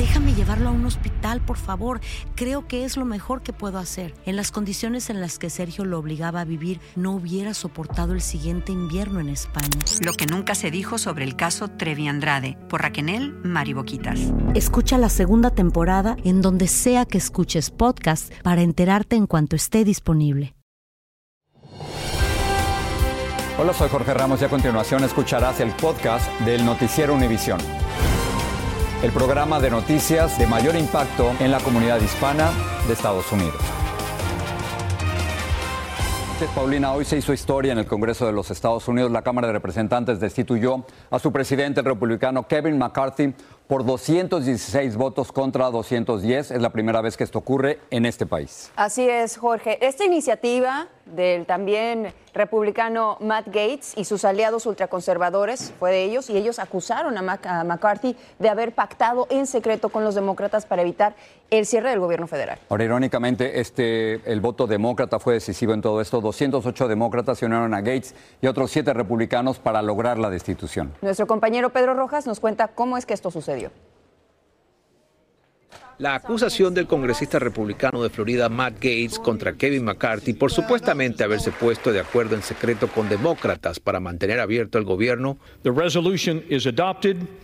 Déjame llevarlo a un hospital, por favor. Creo que es lo mejor que puedo hacer. En las condiciones en las que Sergio lo obligaba a vivir, no hubiera soportado el siguiente invierno en España. Lo que nunca se dijo sobre el caso Trevi Andrade, por Raquel Mariboquitas. Escucha la segunda temporada en donde sea que escuches podcast para enterarte en cuanto esté disponible. Hola, soy Jorge Ramos y a continuación escucharás el podcast del Noticiero Univisión el programa de noticias de mayor impacto en la comunidad hispana de Estados Unidos. Paulina, hoy se hizo historia en el Congreso de los Estados Unidos. La Cámara de Representantes destituyó a su presidente, republicano Kevin McCarthy, por 216 votos contra 210. Es la primera vez que esto ocurre en este país. Así es, Jorge. Esta iniciativa del también republicano Matt Gates y sus aliados ultraconservadores fue de ellos y ellos acusaron a, McCarthy de haber pactado en secreto con los demócratas para evitar el cierre del gobierno federal. Ahora, irónicamente, este, el voto demócrata fue decisivo en todo esto. 208 demócratas se unieron a Gates y otros siete republicanos para lograr la destitución. Nuestro compañero Pedro Rojas nos cuenta cómo es que esto sucedió. La acusación del congresista republicano de Florida Matt Gates contra Kevin McCarthy por supuestamente haberse puesto de acuerdo en secreto con demócratas para mantener abierto el gobierno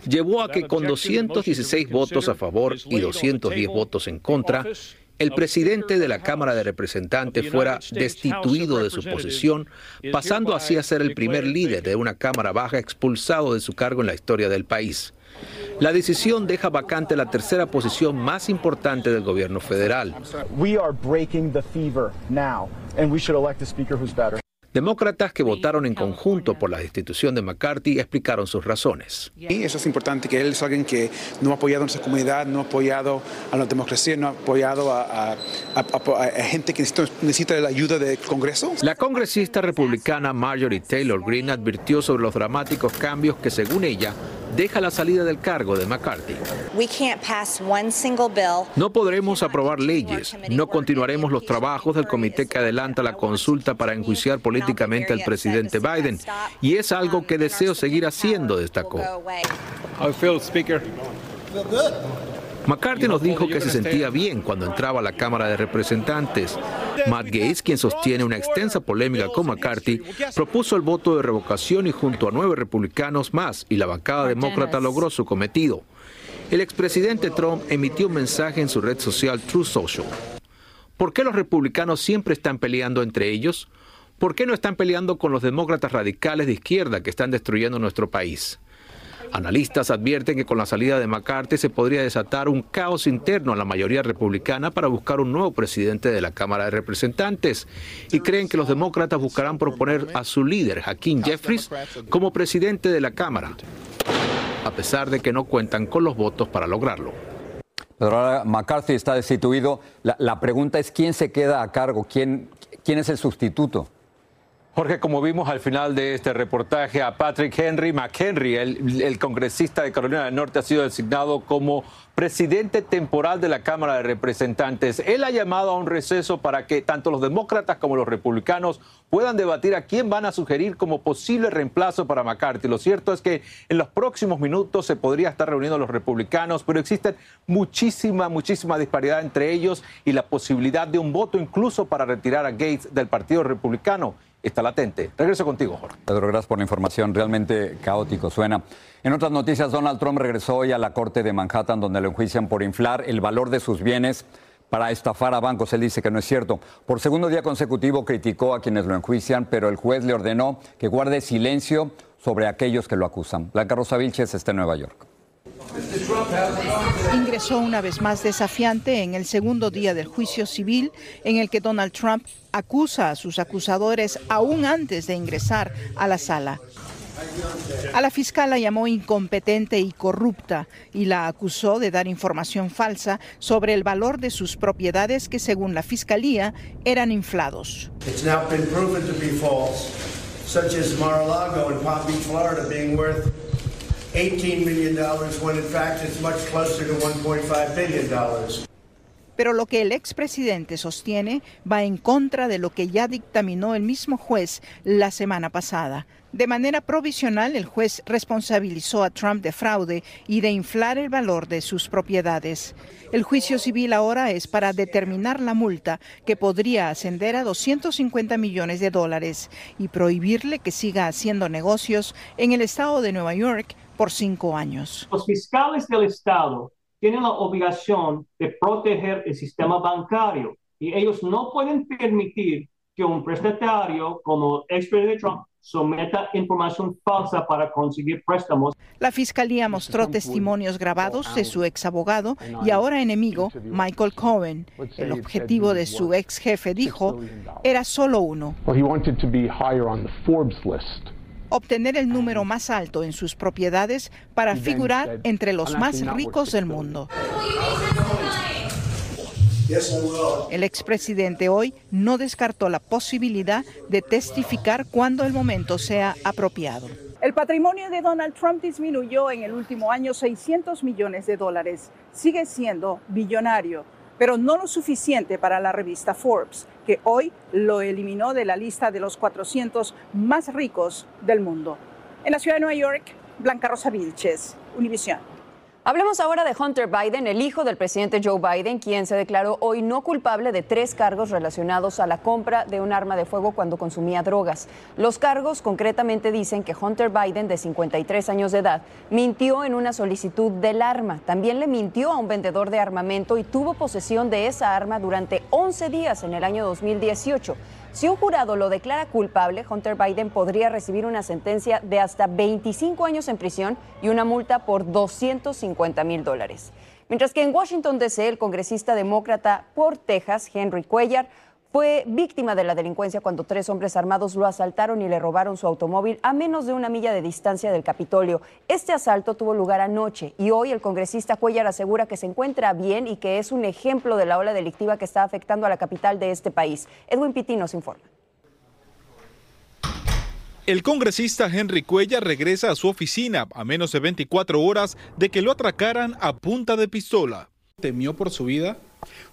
llevó a que con 216 votos a favor y 210 votos en contra, el presidente de la Cámara de Representantes fuera destituido de su posición, pasando así a ser el primer líder de una Cámara Baja expulsado de su cargo en la historia del país. La decisión deja vacante la tercera posición más importante del gobierno federal. Demócratas que votaron en conjunto por la destitución de McCarthy explicaron sus razones. Y eso es importante, que él es alguien que no ha apoyado a nuestra comunidad, no ha apoyado a la democracia, no ha apoyado a, gente que necesita, necesita, la ayuda del Congreso. La congresista republicana Marjorie Taylor Greene advirtió sobre los dramáticos cambios que, según ella, deja la salida del cargo de McCarthy. No podremos aprobar leyes, no continuaremos los trabajos del comité que adelanta la consulta para enjuiciar políticamente al presidente Biden. Y es algo que deseo seguir haciendo, destacó. McCarthy nos dijo que se sentía bien cuando entraba a la Cámara de Representantes. Matt Gates, quien sostiene una extensa polémica con McCarthy, propuso el voto de revocación y junto a nueve republicanos más y la bancada demócrata logró su cometido. El expresidente Trump emitió un mensaje en su red social True Social. ¿Por qué los republicanos siempre están peleando entre ellos? ¿Por qué no están peleando con los demócratas radicales de izquierda que están destruyendo nuestro país? Analistas advierten que con la salida de McCarthy se podría desatar un caos interno a la mayoría republicana para buscar un nuevo presidente de la Cámara de Representantes y creen que los demócratas buscarán proponer a su líder, Hakeem Jeffries, como presidente de la Cámara, a pesar de que no cuentan con los votos para lograrlo. Pero ahora McCarthy está destituido. La, pregunta es quién se queda a cargo, quién, quién es el sustituto. Jorge, como vimos al final de este reportaje, a Patrick Henry McHenry, el, congresista de Carolina del Norte, ha sido designado como presidente temporal de la Cámara de Representantes. Él ha llamado a un receso para que tanto los demócratas como los republicanos puedan debatir a quién van a sugerir como posible reemplazo para McCarthy. Lo cierto es que en los próximos minutos se podría estar reuniendo los republicanos, pero existe muchísima, muchísima disparidad entre ellos y la posibilidad de un voto incluso para retirar a Gates del Partido Republicano está latente. Regreso contigo, Jorge. Pedro, gracias por la información. Realmente caótico suena. En otras noticias, Donald Trump regresó hoy a la corte de Manhattan donde lo enjuician por inflar el valor de sus bienes para estafar a bancos. Él dice que no es cierto. Por segundo día consecutivo criticó a quienes lo enjuician, pero el juez le ordenó que guarde silencio sobre aquellos que lo acusan. Blanca Rosa Vilches está en Nueva York. Ingresó una vez más desafiante en el segundo día del juicio civil en el que Donald Trump acusa a sus acusadores aún antes de ingresar a la sala. A la fiscal la llamó incompetente y corrupta y la acusó de dar información falsa sobre el valor de sus propiedades que según la fiscalía eran inflados. such as Mar-a-Lago and Palm Florida, being worth $18 million when in fact it's much closer to $1.5 billion. Pero lo que el expresidente sostiene va en contra de lo que ya dictaminó el mismo juez la semana pasada. De manera provisional, el juez responsabilizó a Trump de fraude y de inflar el valor de sus propiedades. El juicio civil ahora es para determinar la multa que podría ascender a 250 millones de dólares y prohibirle que siga haciendo negocios en el estado de Nueva York por cinco años. Los fiscales del estado tienen la obligación de proteger el sistema bancario y ellos no pueden permitir que un prestatario como el expresidente Trump someta información falsa para conseguir préstamos. La fiscalía mostró testimonios grabados de su ex abogado y ahora enemigo, Michael Cohen. El objetivo de su ex jefe, dijo, era solo uno. Obtener el número más alto en sus propiedades para figurar entre los más ricos del mundo. El expresidente hoy no descartó la posibilidad de testificar cuando el momento sea apropiado. El patrimonio de Donald Trump disminuyó en el último año 600 millones de dólares. Sigue siendo billonario, pero no lo suficiente para la revista Forbes, que hoy lo eliminó de la lista de los 400 más ricos del mundo. En la ciudad de Nueva York, Blanca Rosa Vilches, Univisión. Hablemos ahora de Hunter Biden, el hijo del presidente Joe Biden, quien se declaró hoy no culpable de tres cargos relacionados a la compra de un arma de fuego cuando consumía drogas. Los cargos concretamente dicen que Hunter Biden, de 53 años de edad, mintió en una solicitud del arma. También le mintió a un vendedor de armamento y tuvo posesión de esa arma durante 11 días en el año 2018. Si un jurado lo declara culpable, Hunter Biden podría recibir una sentencia de hasta 25 años en prisión y una multa por 250 mil dólares. Mientras que en Washington, D.C., el congresista demócrata por Texas, Henry Cuellar, fue víctima de la delincuencia cuando tres hombres armados lo asaltaron y le robaron su automóvil a menos de una milla de distancia del Capitolio. Este asalto tuvo lugar anoche y hoy el congresista Cuellar asegura que se encuentra bien y que es un ejemplo de la ola delictiva que está afectando a la capital de este país. Edwin Pitti nos informa. El congresista Henry Cuellar regresa a su oficina a menos de 24 horas de que lo atracaran a punta de pistola. ¿Temió por su vida?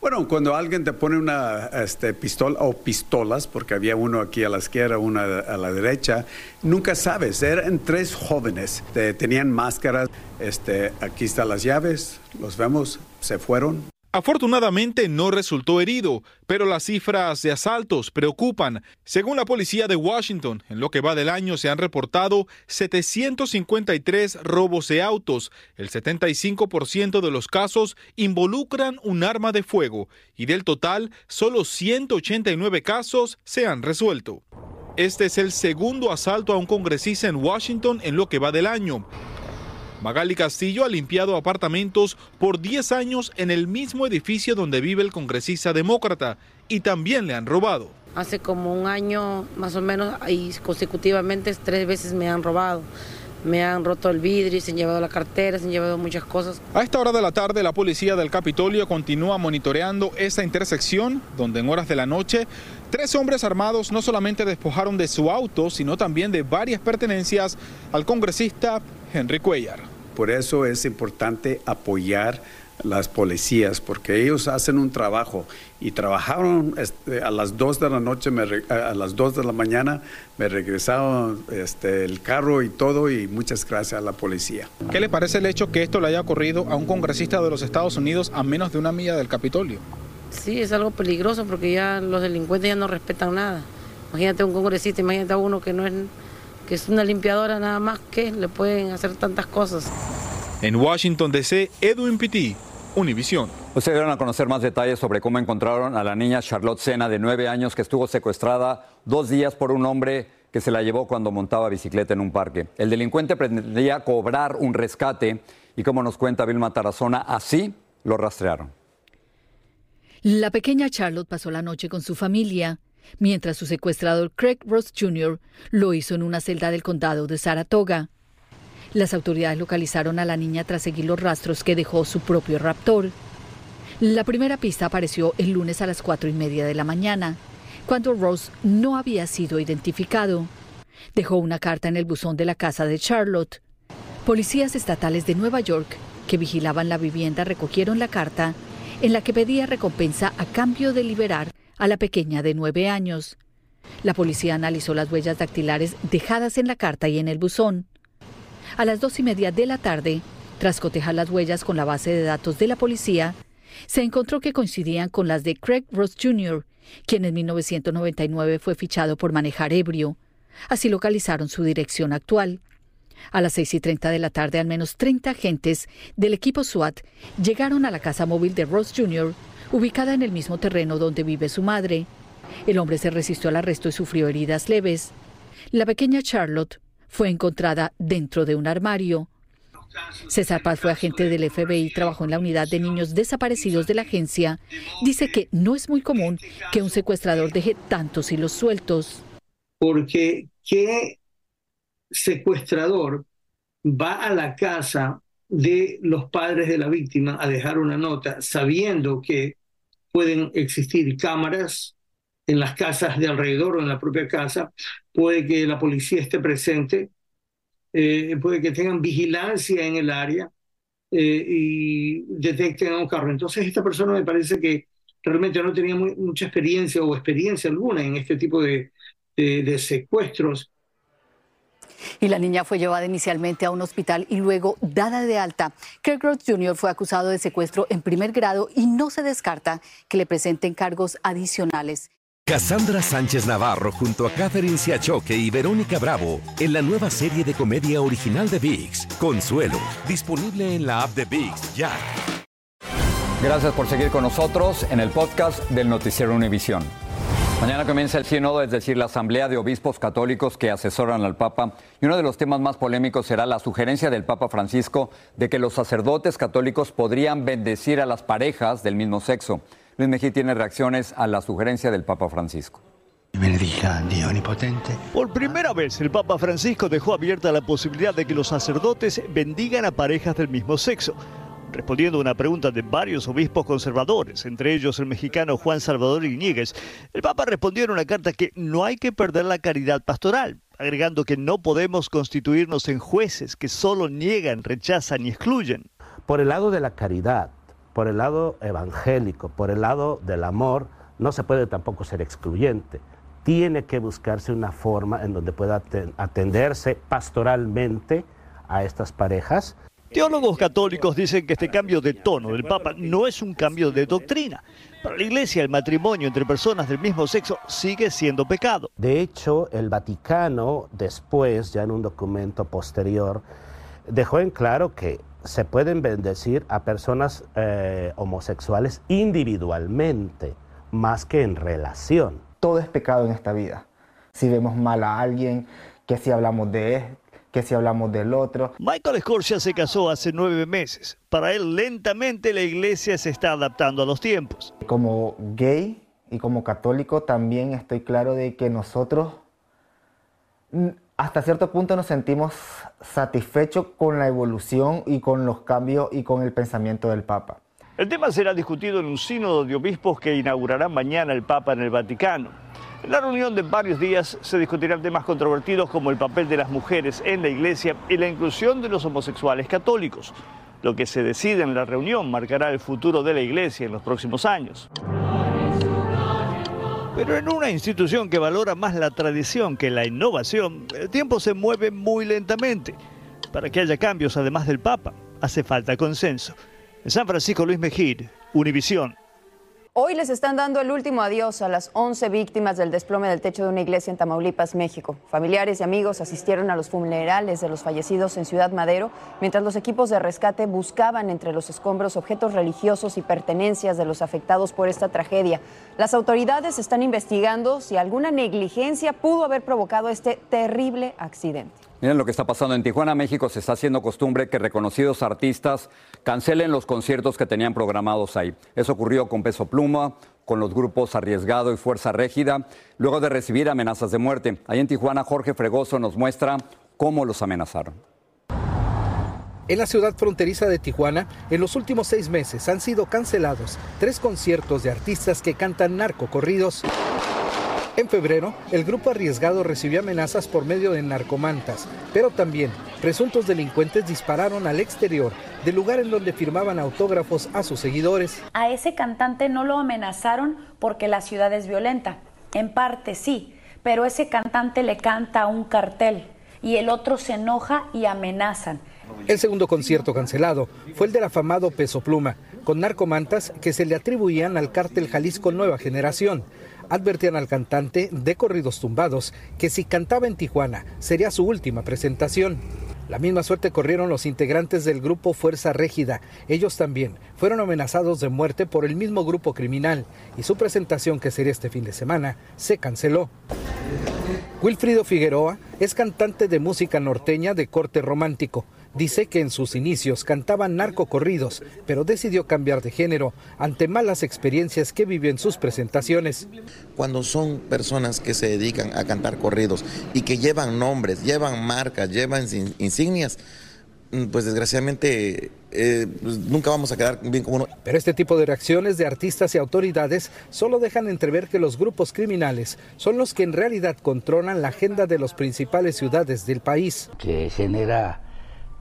Bueno, cuando alguien te pone una este, pistola o pistolas, porque había uno aquí a la izquierda, uno a la derecha, nunca sabes. Eran tres jóvenes, tenían máscaras. Este, aquí están las llaves, los vemos, se fueron. Afortunadamente no resultó herido, pero las cifras de asaltos preocupan. Según la policía de Washington, en lo que va del año se han reportado 753 robos de autos. El 75% de los casos involucran un arma de fuego y del total, solo 189 casos se han resuelto. Este es el segundo asalto a un congresista en Washington en lo que va del año. Magali Castillo ha limpiado apartamentos por 10 años en el mismo edificio donde vive el congresista demócrata y también le han robado. Hace como un año más o menos y consecutivamente tres veces me han robado. Me han roto el vidrio, se han llevado la cartera, se han llevado muchas cosas. A esta hora de la tarde, la policía del Capitolio continúa monitoreando esta intersección, donde en horas de la noche, tres hombres armados no solamente despojaron de su auto, sino también de varias pertenencias al congresista Henry Cuellar. Por eso es importante apoyar las policías, porque ellos hacen un trabajo y trabajaron este, a las 2 de la noche, a las 2 de la mañana, me regresaron este, el carro y todo y muchas gracias a la policía. ¿Qué le parece el hecho que esto le haya ocurrido a un congresista de los Estados Unidos a menos de una milla del Capitolio? Sí, es algo peligroso porque ya los delincuentes ya no respetan nada. Imagínate un congresista, imagínate a uno que no es que es una limpiadora nada más que le pueden hacer tantas cosas. En Washington DC, Edwin Pitti, Univisión. Ustedes dieron a conocer más detalles sobre cómo encontraron a la niña Charlotte Sena de nueve años que estuvo secuestrada dos días por un hombre que se la llevó cuando montaba bicicleta en un parque. El delincuente pretendía cobrar un rescate y como nos cuenta Vilma Tarazona, así lo rastrearon. La pequeña Charlotte pasó la noche con su familia mientras su secuestrador Craig Ross Jr. lo hizo en una celda del condado de Saratoga. Las autoridades localizaron a la niña tras seguir los rastros que dejó su propio raptor. La primera pista apareció el lunes a las cuatro y media de la mañana, cuando Ross no había sido identificado. dejó una carta en el buzón de la casa de Charlotte. Policías estatales de Nueva York que vigilaban la vivienda recogieron la carta en la que pedía recompensa a cambio de liberar a la pequeña de nueve años. La policía analizó las huellas dactilares dejadas en la carta y en el buzón. A las dos y media de la tarde, tras cotejar las huellas con la base de datos de la policía, se encontró que coincidían con las de Craig Ross Jr., quien en 1999 fue fichado por manejar ebrio. Así localizaron su dirección actual. A las seis y treinta de la tarde, al menos 30 agentes del equipo SWAT llegaron a la casa móvil de Ross Jr., ubicada en el mismo terreno donde vive su madre. El hombre se resistió al arresto y sufrió heridas leves. La pequeña Charlotte fue encontrada dentro de un armario. César Paz fue agente del FBI y trabajó en la unidad de niños desaparecidos de la agencia. Dice que no es muy común que un secuestrador deje tantos hilos sueltos. Porque ¿qué secuestrador va a la casa de los padres de la víctima a dejar una nota sabiendo que pueden existir cámaras en las casas de alrededor o en la propia casa, puede que la policía esté presente, eh, puede que tengan vigilancia en el área eh, y detecten a un carro. Entonces esta persona me parece que realmente no tenía mucha experiencia o experiencia alguna en este tipo de, de secuestros y la niña fue llevada inicialmente a un hospital y luego dada de alta. Kirk Jr. fue acusado de secuestro en primer grado y no se descarta que le presenten cargos adicionales. Cassandra Sánchez Navarro junto a Catherine Siachoque y Verónica Bravo en la nueva serie de comedia original de VIX, Consuelo, disponible en la app de VIX ya. Gracias por seguir con nosotros en el podcast del Noticiero Univisión. Mañana comienza el sínodo, es decir, la asamblea de obispos católicos que asesoran al Papa. Y uno de los temas más polémicos será la sugerencia del Papa Francisco de que los sacerdotes católicos podrían bendecir a las parejas del mismo sexo. Luis Mejía tiene reacciones a la sugerencia del Papa Francisco. Benedica Dios omnipotente. Por primera vez, el Papa Francisco dejó abierta la posibilidad de que los sacerdotes bendigan a parejas del mismo sexo respondiendo a una pregunta de varios obispos conservadores, entre ellos el mexicano Juan Salvador Iñiguez, el Papa respondió en una carta que no hay que perder la caridad pastoral, agregando que no podemos constituirnos en jueces que solo niegan, rechazan y excluyen. Por el lado de la caridad, por el lado evangélico, por el lado del amor, no se puede tampoco ser excluyente. Tiene que buscarse una forma en donde pueda atenderse pastoralmente a estas parejas Teólogos católicos dicen que este cambio de tono del Papa no es un cambio de doctrina. Para la Iglesia el matrimonio entre personas del mismo sexo sigue siendo pecado. De hecho, el Vaticano después, ya en un documento posterior, dejó en claro que se pueden bendecir a personas eh, homosexuales individualmente, más que en relación. Todo es pecado en esta vida. Si vemos mal a alguien, que si hablamos de que si hablamos del otro. Michael Scorsia se casó hace nueve meses. Para él, lentamente la iglesia se está adaptando a los tiempos. Como gay y como católico también estoy claro de que nosotros hasta cierto punto nos sentimos satisfechos con la evolución y con los cambios y con el pensamiento del Papa. El tema será discutido en un sínodo de obispos que inaugurará mañana el Papa en el Vaticano. En la reunión de varios días se discutirán temas controvertidos como el papel de las mujeres en la iglesia y la inclusión de los homosexuales católicos. Lo que se decide en la reunión marcará el futuro de la iglesia en los próximos años. Pero en una institución que valora más la tradición que la innovación, el tiempo se mueve muy lentamente. Para que haya cambios, además del Papa, hace falta consenso. En San Francisco Luis Mejid, Univisión. Hoy les están dando el último adiós a las 11 víctimas del desplome del techo de una iglesia en Tamaulipas, México. Familiares y amigos asistieron a los funerales de los fallecidos en Ciudad Madero, mientras los equipos de rescate buscaban entre los escombros objetos religiosos y pertenencias de los afectados por esta tragedia. Las autoridades están investigando si alguna negligencia pudo haber provocado este terrible accidente. Miren lo que está pasando en Tijuana, México. Se está haciendo costumbre que reconocidos artistas cancelen los conciertos que tenían programados ahí. Eso ocurrió con Peso Pluma, con los grupos Arriesgado y Fuerza Régida, luego de recibir amenazas de muerte. Ahí en Tijuana, Jorge Fregoso nos muestra cómo los amenazaron. En la ciudad fronteriza de Tijuana, en los últimos seis meses han sido cancelados tres conciertos de artistas que cantan narcocorridos En febrero, el grupo arriesgado recibió amenazas por medio de narcomantas, pero también presuntos delincuentes dispararon al exterior del lugar en donde firmaban autógrafos a sus seguidores. A ese cantante no lo amenazaron porque la ciudad es violenta. En parte sí, pero ese cantante le canta a un cartel y el otro se enoja y amenazan. El segundo concierto cancelado fue el del afamado Peso Pluma, con narcomantas que se le atribuían al cártel Jalisco Nueva Generación. Advertían al cantante de corridos tumbados que si cantaba en Tijuana sería su última presentación. La misma suerte corrieron los integrantes del grupo Fuerza Régida. Ellos también fueron amenazados de muerte por el mismo grupo criminal y su presentación, que sería este fin de semana, se canceló. Wilfrido Figueroa es cantante de música norteña de corte romántico. Dice que en sus inicios cantaba narcocorridos, pero decidió cambiar de género ante malas experiencias que vivió en sus presentaciones. Cuando son personas que se dedican a cantar corridos y que llevan nombres, llevan marcas, llevan insignias, mm, pues desgraciadamente eh, pues nunca vamos a quedar bien como uno. Pero este tipo de reacciones de artistas y autoridades solo dejan entrever que los grupos criminales son los que en realidad controlan la agenda de las principales ciudades del país. Que genera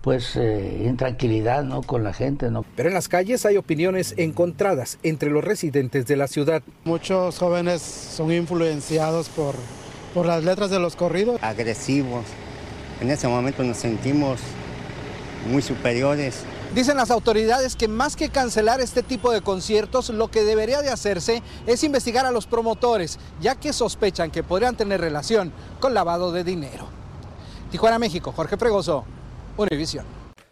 pues eh, intranquilidad ¿no? con la gente. ¿no? Pero en las calles hay opiniones encontradas entre los residentes de la ciudad. Muchos jóvenes son influenciados por, por las letras de los corridos. Agresivos. En ese momento nos sentimos muy superiores. Dicen las autoridades que más que cancelar este tipo de conciertos, lo que debería de hacerse es investigar a los promotores, ya que sospechan que podrían tener relación con lavado de dinero. Tijuana, México, Jorge Fregoso,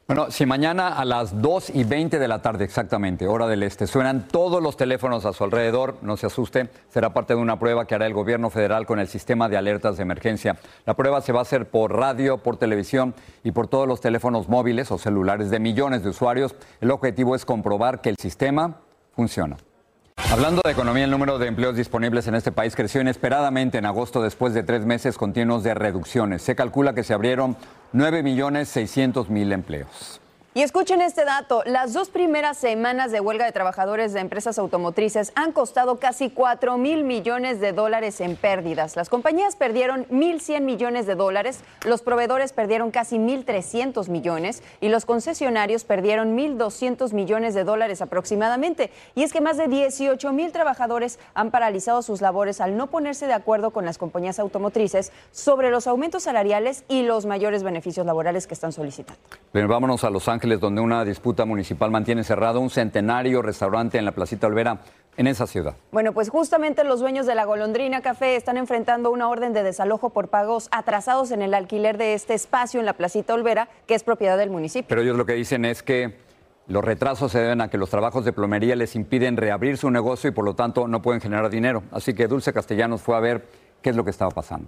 Bueno, si mañana a las 2 y 20 de la tarde exactamente, hora del este, suenan todos los teléfonos a su alrededor, no se asuste, será parte de una prueba que hará el gobierno federal con el sistema de alertas de emergencia. La prueba se va a hacer por radio, por televisión y por todos los teléfonos móviles o celulares de millones de usuarios. El objetivo es comprobar que el sistema funciona. Hablando de economía, el número de empleos disponibles en este país creció inesperadamente en agosto después de tres meses continuos de reducciones. Se calcula que se abrieron 9.600.000 empleos. Y escuchen este dato, las dos primeras semanas de huelga de trabajadores de empresas automotrices han costado casi 4 mil millones de dólares en pérdidas. Las compañías perdieron 1.100 millones de dólares, los proveedores perdieron casi 1.300 millones y los concesionarios perdieron 1.200 millones de dólares aproximadamente. Y es que más de 18 mil trabajadores han paralizado sus labores al no ponerse de acuerdo con las compañías automotrices sobre los aumentos salariales y los mayores beneficios laborales que están solicitando. Bien, vámonos a Los Ángeles donde una disputa municipal mantiene cerrado un centenario restaurante en la Placita Olvera en esa ciudad. Bueno, pues justamente los dueños de la Golondrina Café están enfrentando una orden de desalojo por pagos atrasados en el alquiler de este espacio en la Placita Olvera, que es propiedad del municipio. Pero ellos lo que dicen es que los retrasos se deben a que los trabajos de plomería les impiden reabrir su negocio y por lo tanto no pueden generar dinero. Así que Dulce Castellanos fue a ver qué es lo que estaba pasando.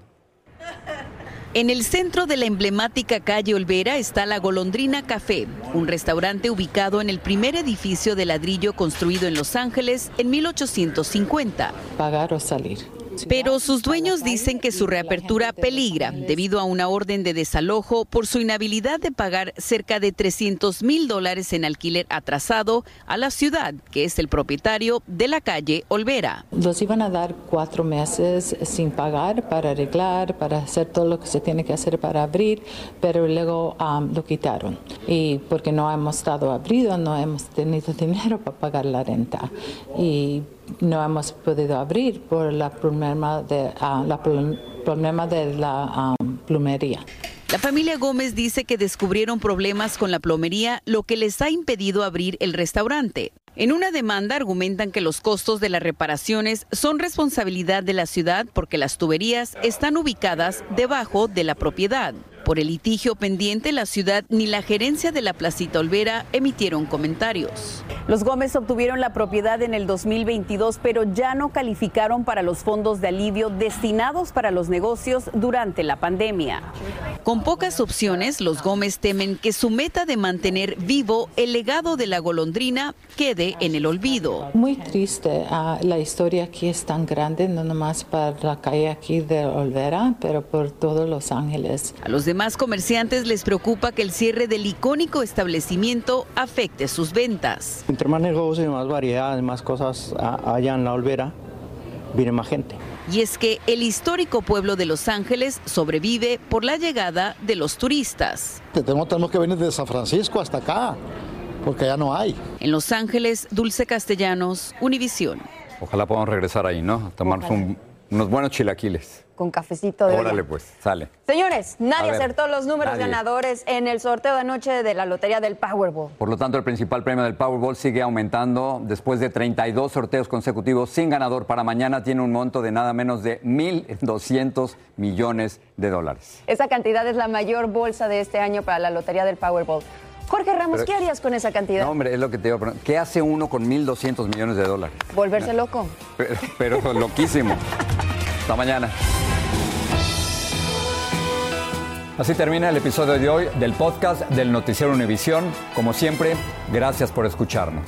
En el centro de la emblemática calle Olvera está la Golondrina Café, un restaurante ubicado en el primer edificio de ladrillo construido en Los Ángeles en 1850. Pagar o salir. Pero sus dueños dicen que su reapertura peligra debido a una orden de desalojo por su inhabilidad de pagar cerca de 300 mil dólares en alquiler atrasado a la ciudad, que es el propietario de la calle Olvera. Los iban a dar cuatro meses sin pagar para arreglar, para hacer todo lo que se tiene que hacer para abrir, pero luego um, lo quitaron. Y porque no hemos estado abridos, no hemos tenido dinero para pagar la renta. Y no hemos podido abrir por la problema de, ah, la problema de la ah, plumería. La familia Gómez dice que descubrieron problemas con la plomería, lo que les ha impedido abrir el restaurante. En una demanda argumentan que los costos de las reparaciones son responsabilidad de la ciudad porque las tuberías están ubicadas debajo de la propiedad. Por el litigio pendiente, la ciudad ni la gerencia de la Placita Olvera emitieron comentarios. Los Gómez obtuvieron la propiedad en el 2022, pero ya no calificaron para los fondos de alivio destinados para los negocios durante la pandemia. Con pocas opciones, los Gómez temen que su meta de mantener vivo el legado de la golondrina quede en el olvido. Muy triste, ah, la historia aquí es tan grande, no nomás para la calle aquí de Olvera, pero por todos Los Ángeles. A los demás comerciantes les preocupa que el cierre del icónico establecimiento afecte sus ventas. Entre más negocios, más variedad, más cosas allá en la Olvera, viene más gente. Y es que el histórico pueblo de Los Ángeles sobrevive por la llegada de los turistas. Tenemos, tenemos que venir de San Francisco hasta acá, porque ya no hay. En Los Ángeles, Dulce Castellanos, Univisión. Ojalá podamos regresar ahí, ¿no? A tomarnos un- unos buenos chilaquiles. Con cafecito de Órale, olla. pues, sale. Señores, nadie ver, acertó los números nadie. ganadores en el sorteo de anoche de la Lotería del Powerball. Por lo tanto, el principal premio del Powerball sigue aumentando. Después de 32 sorteos consecutivos sin ganador, para mañana tiene un monto de nada menos de 1.200 millones de dólares. Esa cantidad es la mayor bolsa de este año para la Lotería del Powerball. Jorge Ramos, Pero- ¿qué harías con esa cantidad? No, hombre, es lo que te iba a preguntar. ¿Qué hace uno con 1.200 millones de dólares? Volverse loco. Pero, pero loquísimo. Hasta mañana. Así termina el episodio de hoy del podcast del Noticiero Univisión. Como siempre, gracias por escucharnos.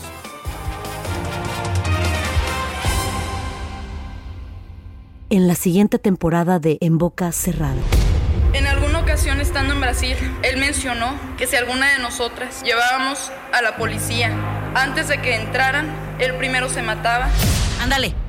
En la siguiente temporada de En Boca Cerrada. En alguna ocasión estando en Brasil, él mencionó que si alguna de nosotras llevábamos a la policía antes de que entraran, él primero se mataba. Ándale,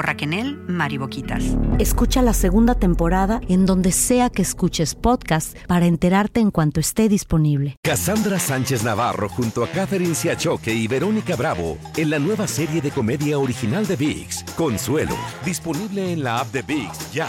por Raquel Mariboquitas. Escucha la segunda temporada en donde sea que escuches podcast para enterarte en cuanto esté disponible. Cassandra Sánchez Navarro junto a Catherine Siachoque y Verónica Bravo en la nueva serie de comedia original de VIX, Consuelo, disponible en la app de VIX ya.